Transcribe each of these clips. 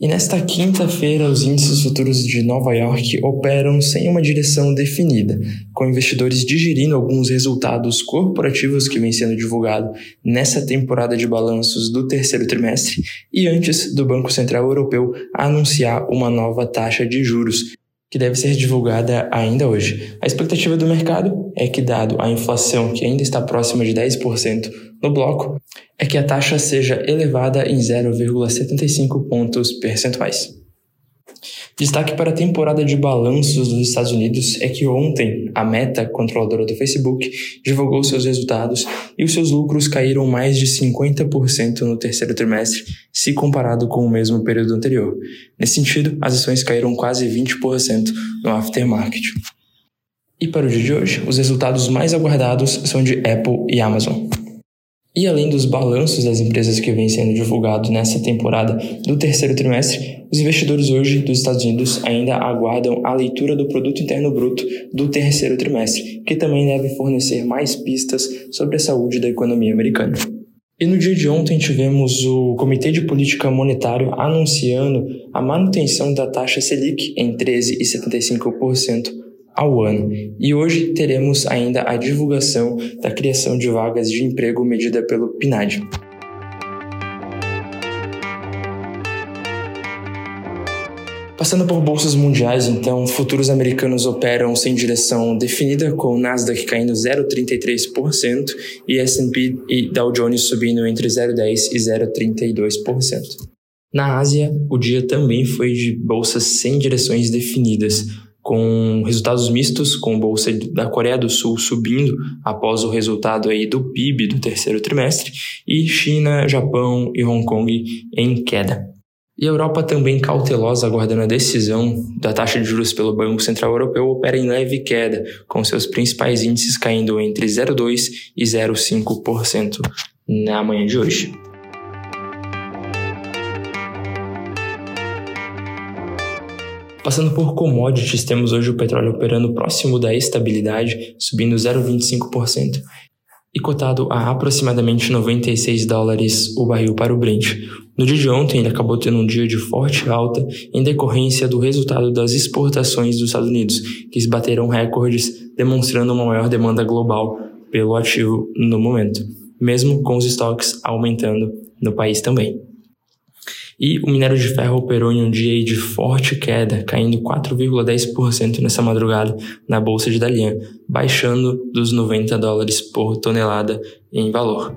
E nesta quinta-feira, os índices futuros de Nova York operam sem uma direção definida, com investidores digerindo alguns resultados corporativos que vêm sendo divulgados nessa temporada de balanços do terceiro trimestre e antes do Banco Central Europeu anunciar uma nova taxa de juros, que deve ser divulgada ainda hoje. A expectativa do mercado é que, dado a inflação que ainda está próxima de 10% no bloco, é que a taxa seja elevada em 0,75 pontos percentuais. Destaque para a temporada de balanços dos Estados Unidos é que ontem a Meta, controladora do Facebook, divulgou seus resultados e os seus lucros caíram mais de 50% no terceiro trimestre, se comparado com o mesmo período anterior. Nesse sentido, as ações caíram quase 20% no aftermarket. E para o dia de hoje, os resultados mais aguardados são de Apple e Amazon. E além dos balanços das empresas que vêm sendo divulgados nessa temporada do terceiro trimestre, os investidores hoje dos Estados Unidos ainda aguardam a leitura do Produto Interno Bruto do terceiro trimestre, que também deve fornecer mais pistas sobre a saúde da economia americana. E no dia de ontem tivemos o Comitê de Política Monetária anunciando a manutenção da taxa Selic em 13,75% ao ano. E hoje teremos ainda a divulgação da criação de vagas de emprego medida pelo PNAD. Passando por bolsas mundiais, então, futuros americanos operam sem direção definida, com o Nasdaq caindo 0,33% e S&P e Dow Jones subindo entre 0,10% e 0,32%. Na Ásia, o dia também foi de bolsas sem direções definidas, com resultados mistos, com bolsa da Coreia do Sul subindo após o resultado aí do PIB do terceiro trimestre e China, Japão e Hong Kong em queda. E a Europa também cautelosa aguardando a decisão da taxa de juros pelo Banco Central Europeu opera em leve queda, com seus principais índices caindo entre 0,2 e 0,5% na manhã de hoje. Passando por commodities, temos hoje o petróleo operando próximo da estabilidade, subindo 0,25% e cotado a aproximadamente 96 dólares o barril para o Brent. No dia de ontem, ele acabou tendo um dia de forte alta em decorrência do resultado das exportações dos Estados Unidos, que bateram recordes, demonstrando uma maior demanda global pelo ativo no momento, mesmo com os estoques aumentando no país também. E o minério de ferro operou em um dia de forte queda, caindo 4,10% nessa madrugada na bolsa de Dalian, baixando dos 90 dólares por tonelada em valor.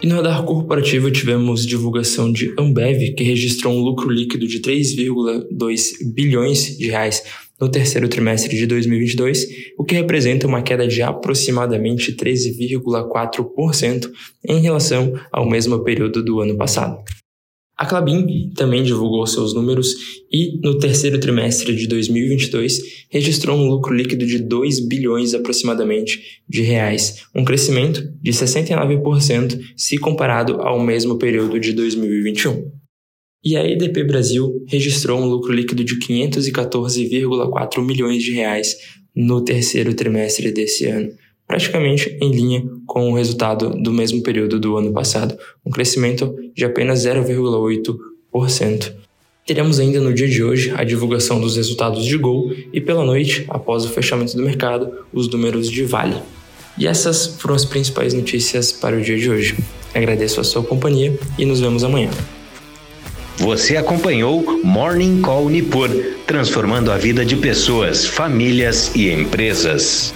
E no radar corporativo tivemos divulgação de Ambev, que registrou um lucro líquido de 3,2 bilhões de reais no terceiro trimestre de 2022, o que representa uma queda de aproximadamente 13,4% em relação ao mesmo período do ano passado. A Clabin também divulgou seus números e, no terceiro trimestre de 2022, registrou um lucro líquido de 2 bilhões aproximadamente de reais, um crescimento de 69% se comparado ao mesmo período de 2021. E a EDP Brasil registrou um lucro líquido de 514,4 milhões de reais no terceiro trimestre desse ano, praticamente em linha com o resultado do mesmo período do ano passado, um crescimento de apenas 0,8%. Teremos ainda no dia de hoje a divulgação dos resultados de Gol e pela noite, após o fechamento do mercado, os números de Vale. E essas foram as principais notícias para o dia de hoje. Agradeço a sua companhia e nos vemos amanhã. Você acompanhou Morning Call Nipur, transformando a vida de pessoas, famílias e empresas.